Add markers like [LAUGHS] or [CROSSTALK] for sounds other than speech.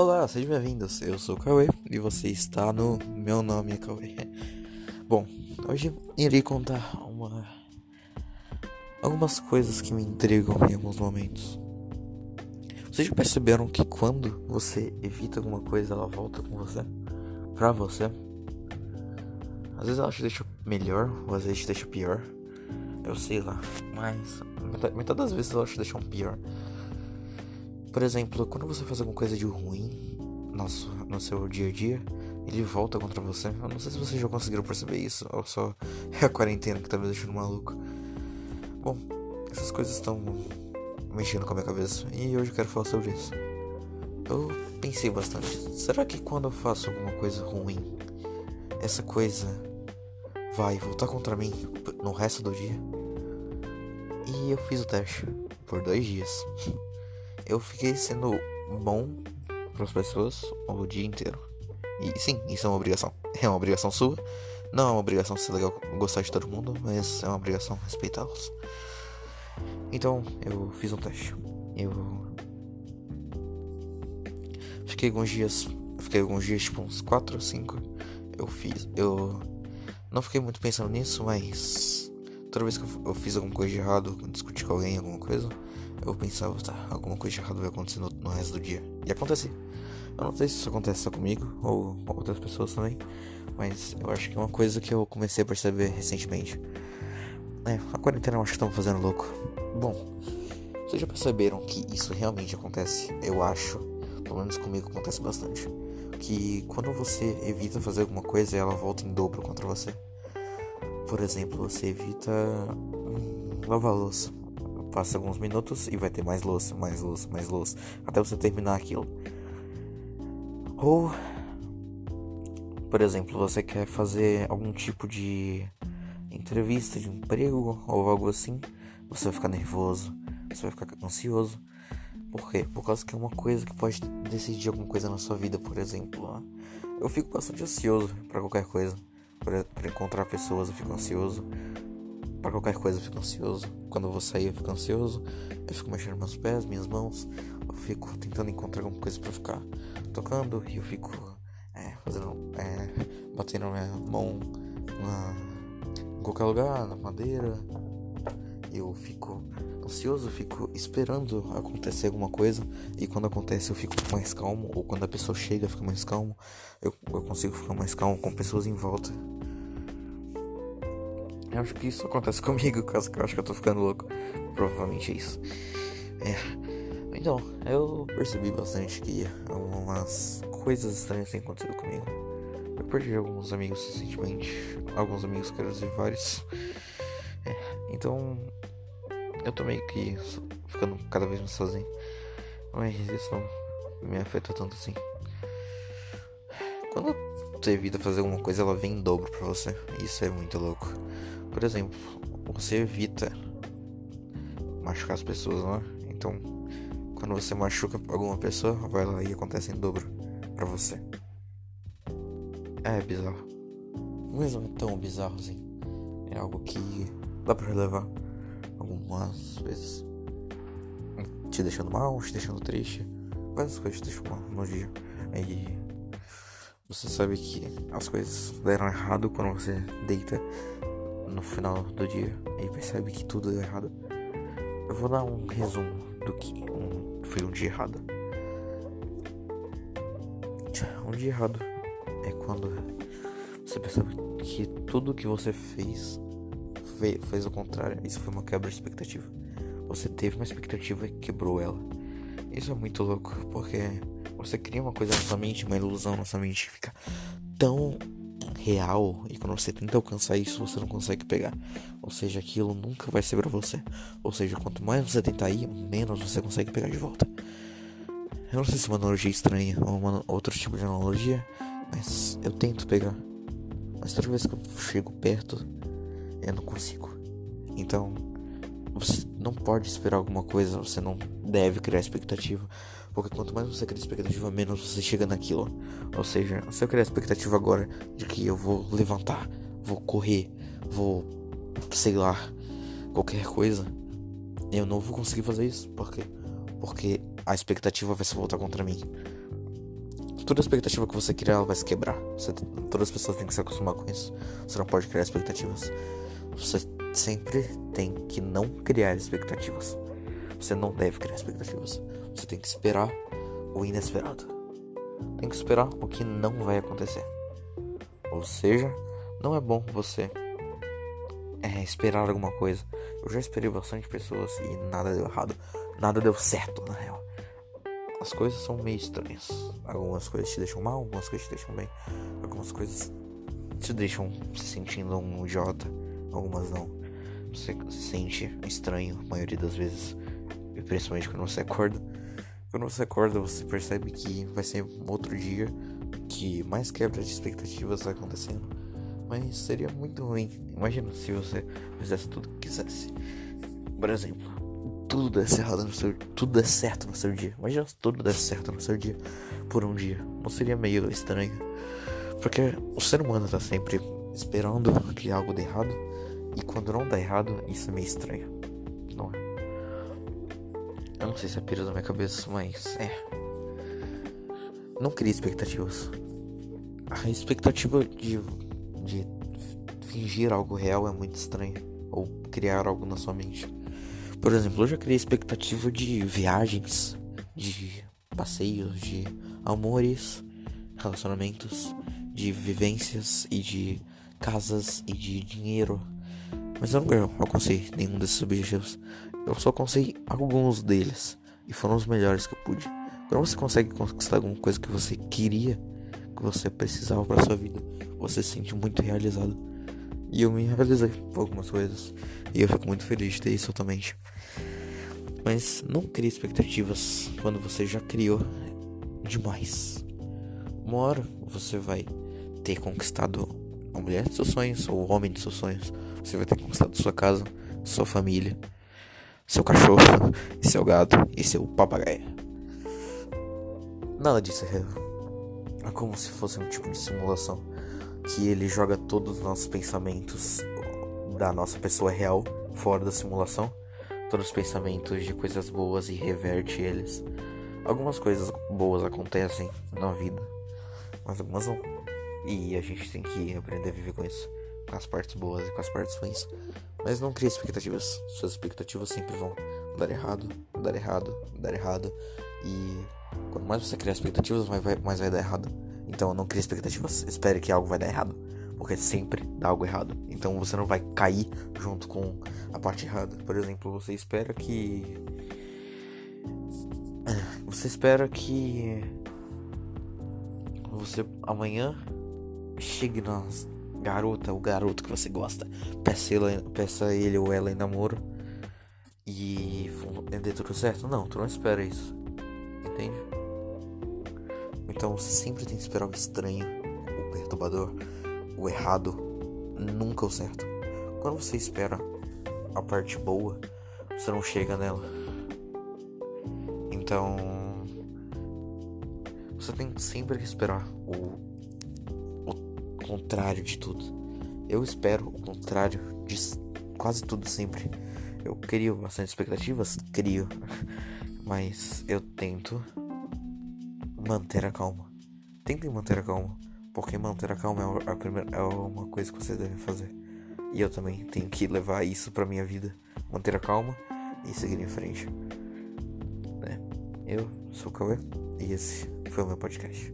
Olá, sejam bem-vindos. Eu sou o Cauê e você está no Meu Nome é Cauê. [LAUGHS] Bom, hoje irei contar uma... algumas coisas que me intrigam em alguns momentos. Vocês já perceberam que quando você evita alguma coisa, ela volta com você? Pra você? Às vezes ela te deixa melhor, ou às vezes te deixa pior. Eu sei lá, mas metade das vezes ela te deixa um pior. Por exemplo, quando você faz alguma coisa de ruim no, no seu dia a dia, ele volta contra você. Eu não sei se vocês já conseguiram perceber isso, ou só [LAUGHS] é a quarentena que tá me deixando maluco. Bom, essas coisas estão mexendo com a minha cabeça e hoje eu quero falar sobre isso. Eu pensei bastante. Será que quando eu faço alguma coisa ruim, essa coisa vai voltar contra mim no resto do dia? E eu fiz o teste por dois dias. [LAUGHS] eu fiquei sendo bom para as pessoas o dia inteiro. E sim, isso é uma obrigação. É uma obrigação sua. Não é uma obrigação ser legal gostar de todo mundo, mas é uma obrigação respeitá-los. Então, eu fiz um teste. Eu fiquei alguns dias, fiquei alguns dias, tipo uns 4 ou 5. Eu fiz, eu não fiquei muito pensando nisso, mas toda vez que eu fiz alguma coisa de errado, discuti com alguém alguma coisa, eu pensava, tá, alguma coisa de errado vai acontecer no, no resto do dia. E acontece. Eu não sei se isso acontece só comigo ou com outras pessoas também, mas eu acho que é uma coisa que eu comecei a perceber recentemente. É, a quarentena eu acho que estão fazendo louco. Bom, vocês já perceberam que isso realmente acontece? Eu acho, pelo menos comigo acontece bastante. Que quando você evita fazer alguma coisa, ela volta em dobro contra você. Por exemplo, você evita hum, lavar louça passa alguns minutos e vai ter mais louça, mais louça, mais louça, até você terminar aquilo. Ou, por exemplo, você quer fazer algum tipo de entrevista de emprego ou algo assim, você vai ficar nervoso, você vai ficar ansioso. Por quê? Por causa que é uma coisa que pode decidir alguma coisa na sua vida, por exemplo. Eu fico bastante ansioso para qualquer coisa. Para encontrar pessoas, eu fico ansioso para qualquer coisa eu fico ansioso. Quando eu vou sair eu fico ansioso. Eu fico mexendo meus pés, minhas mãos. Eu fico tentando encontrar alguma coisa para ficar tocando e eu fico é, fazendo, é, batendo minha mão na, em qualquer lugar, na madeira. Eu fico ansioso, fico esperando acontecer alguma coisa e quando acontece eu fico mais calmo ou quando a pessoa chega fico mais calmo. Eu, eu consigo ficar mais calmo com pessoas em volta. Eu acho que isso acontece [LAUGHS] comigo, caso que eu acho que eu tô ficando louco. Provavelmente é isso. É. Então, eu percebi bastante que algumas coisas estranhas têm acontecido comigo. Eu perdi alguns amigos recentemente. Alguns amigos, quero dizer, vários. É. Então, eu tô meio que ficando cada vez mais sozinho. Mas isso não me afeta tanto assim. Quando você evita fazer alguma coisa, ela vem em dobro pra você. Isso é muito louco. Por exemplo, você evita machucar as pessoas, não é? Então, quando você machuca alguma pessoa, vai lá e acontece em dobro para você. É bizarro. Mas não é tão bizarro assim. É algo que dá pra relevar algumas vezes. Te deixando mal, te deixando triste. Várias coisas te deixam mal no dia. Aí você sabe que as coisas deram errado quando você deita no final do dia e percebe que tudo deu errado. Eu vou dar um resumo do que um, foi um dia errado. Um dia errado é quando você percebe que tudo que você fez fez, o contrário. Isso foi uma quebra de expectativa. Você teve uma expectativa e quebrou ela. Isso é muito louco, porque você cria uma coisa na sua mente, uma ilusão na sua mente, fica tão real e quando você tenta alcançar isso você não consegue pegar. Ou seja, aquilo nunca vai ser para você. Ou seja, quanto mais você tentar ir, menos você consegue pegar de volta. Eu não sei se é uma analogia estranha ou uma, outro tipo de analogia, mas eu tento pegar. Mas toda vez que eu chego perto, eu não consigo. Então, você não pode esperar alguma coisa, você não deve criar expectativa. Porque quanto mais você cria expectativa, menos você chega naquilo. Ou seja, se eu criar expectativa agora de que eu vou levantar, vou correr, vou, sei lá, qualquer coisa, eu não vou conseguir fazer isso. Por quê? Porque a expectativa vai se voltar contra mim. toda expectativa que você criar ela vai se quebrar. Você, todas as pessoas têm que se acostumar com isso. Você não pode criar expectativas. Você sempre tem que não criar expectativas. Você não deve criar expectativas. Você tem que esperar o inesperado. Tem que esperar o que não vai acontecer. Ou seja, não é bom você é, esperar alguma coisa. Eu já esperei bastante pessoas e nada deu errado. Nada deu certo, na real. As coisas são meio estranhas. Algumas coisas te deixam mal, algumas coisas te deixam bem. Algumas coisas te deixam se sentindo um idiota, algumas não. Você se sente estranho a maioria das vezes. E principalmente quando você acorda. Quando você acorda, você percebe que vai ser um outro dia que mais quebra de expectativas vai acontecendo. Mas seria muito ruim. Imagina se você fizesse tudo que quisesse. Por exemplo, tudo desse errado no seu tudo desse certo no seu dia. Imagina se tudo desse certo no seu dia por um dia. Não seria meio estranho? Porque o ser humano tá sempre esperando que algo dê errado. E quando não dá errado, isso é meio estranho. Não é? Eu não sei se é pira da minha cabeça, mas é. Não crie expectativas. A expectativa de, de fingir algo real é muito estranha. Ou criar algo na sua mente. Por exemplo, eu já criei expectativa de viagens, de passeios, de amores, relacionamentos, de vivências e de casas e de dinheiro. Mas eu não alcancei nenhum desses objetivos. Eu só alcancei alguns deles. E foram os melhores que eu pude. Quando você consegue conquistar alguma coisa que você queria, que você precisava para sua vida, você se sente muito realizado. E eu me realizei por algumas coisas. E eu fico muito feliz de ter isso totalmente. Mas não crie expectativas quando você já criou demais. Uma hora você vai ter conquistado a mulher de seus sonhos ou o homem de seus sonhos. Você vai ter conquistado sua casa, sua família, seu cachorro, e [LAUGHS] seu gato e seu papagaio. Nada disso é. É como se fosse um tipo de simulação que ele joga todos os nossos pensamentos da nossa pessoa real fora da simulação, todos os pensamentos de coisas boas e reverte eles. Algumas coisas boas acontecem na vida, mas algumas não. E a gente tem que aprender a viver com isso, com as partes boas e com as partes ruins. Mas não crie expectativas. Suas expectativas sempre vão dar errado, dar errado, dar errado. E quanto mais você criar expectativas, mais vai, mais vai dar errado. Então não crie expectativas. Espere que algo vai dar errado. Porque sempre dá algo errado. Então você não vai cair junto com a parte errada. Por exemplo, você espera que. Você espera que. Você amanhã chegue na garota ou garoto que você gosta. Peça ele, peça ele ou ela em namoro. E dê tudo certo. Não, tu não espera isso. Entende? Então você sempre tem que esperar o estranho, o perturbador, o errado, nunca o certo. Quando você espera a parte boa, você não chega nela. Então você tem sempre que esperar o, o contrário de tudo. Eu espero o contrário de quase tudo sempre. Eu crio bastante expectativas, crio, [LAUGHS] mas eu tento manter a calma. Tentem manter a calma, porque manter a calma é, a primeira, é uma coisa que vocês devem fazer. E eu também tenho que levar isso pra minha vida. Manter a calma e seguir em frente. Né? Eu sou o Cauê e esse foi o meu podcast.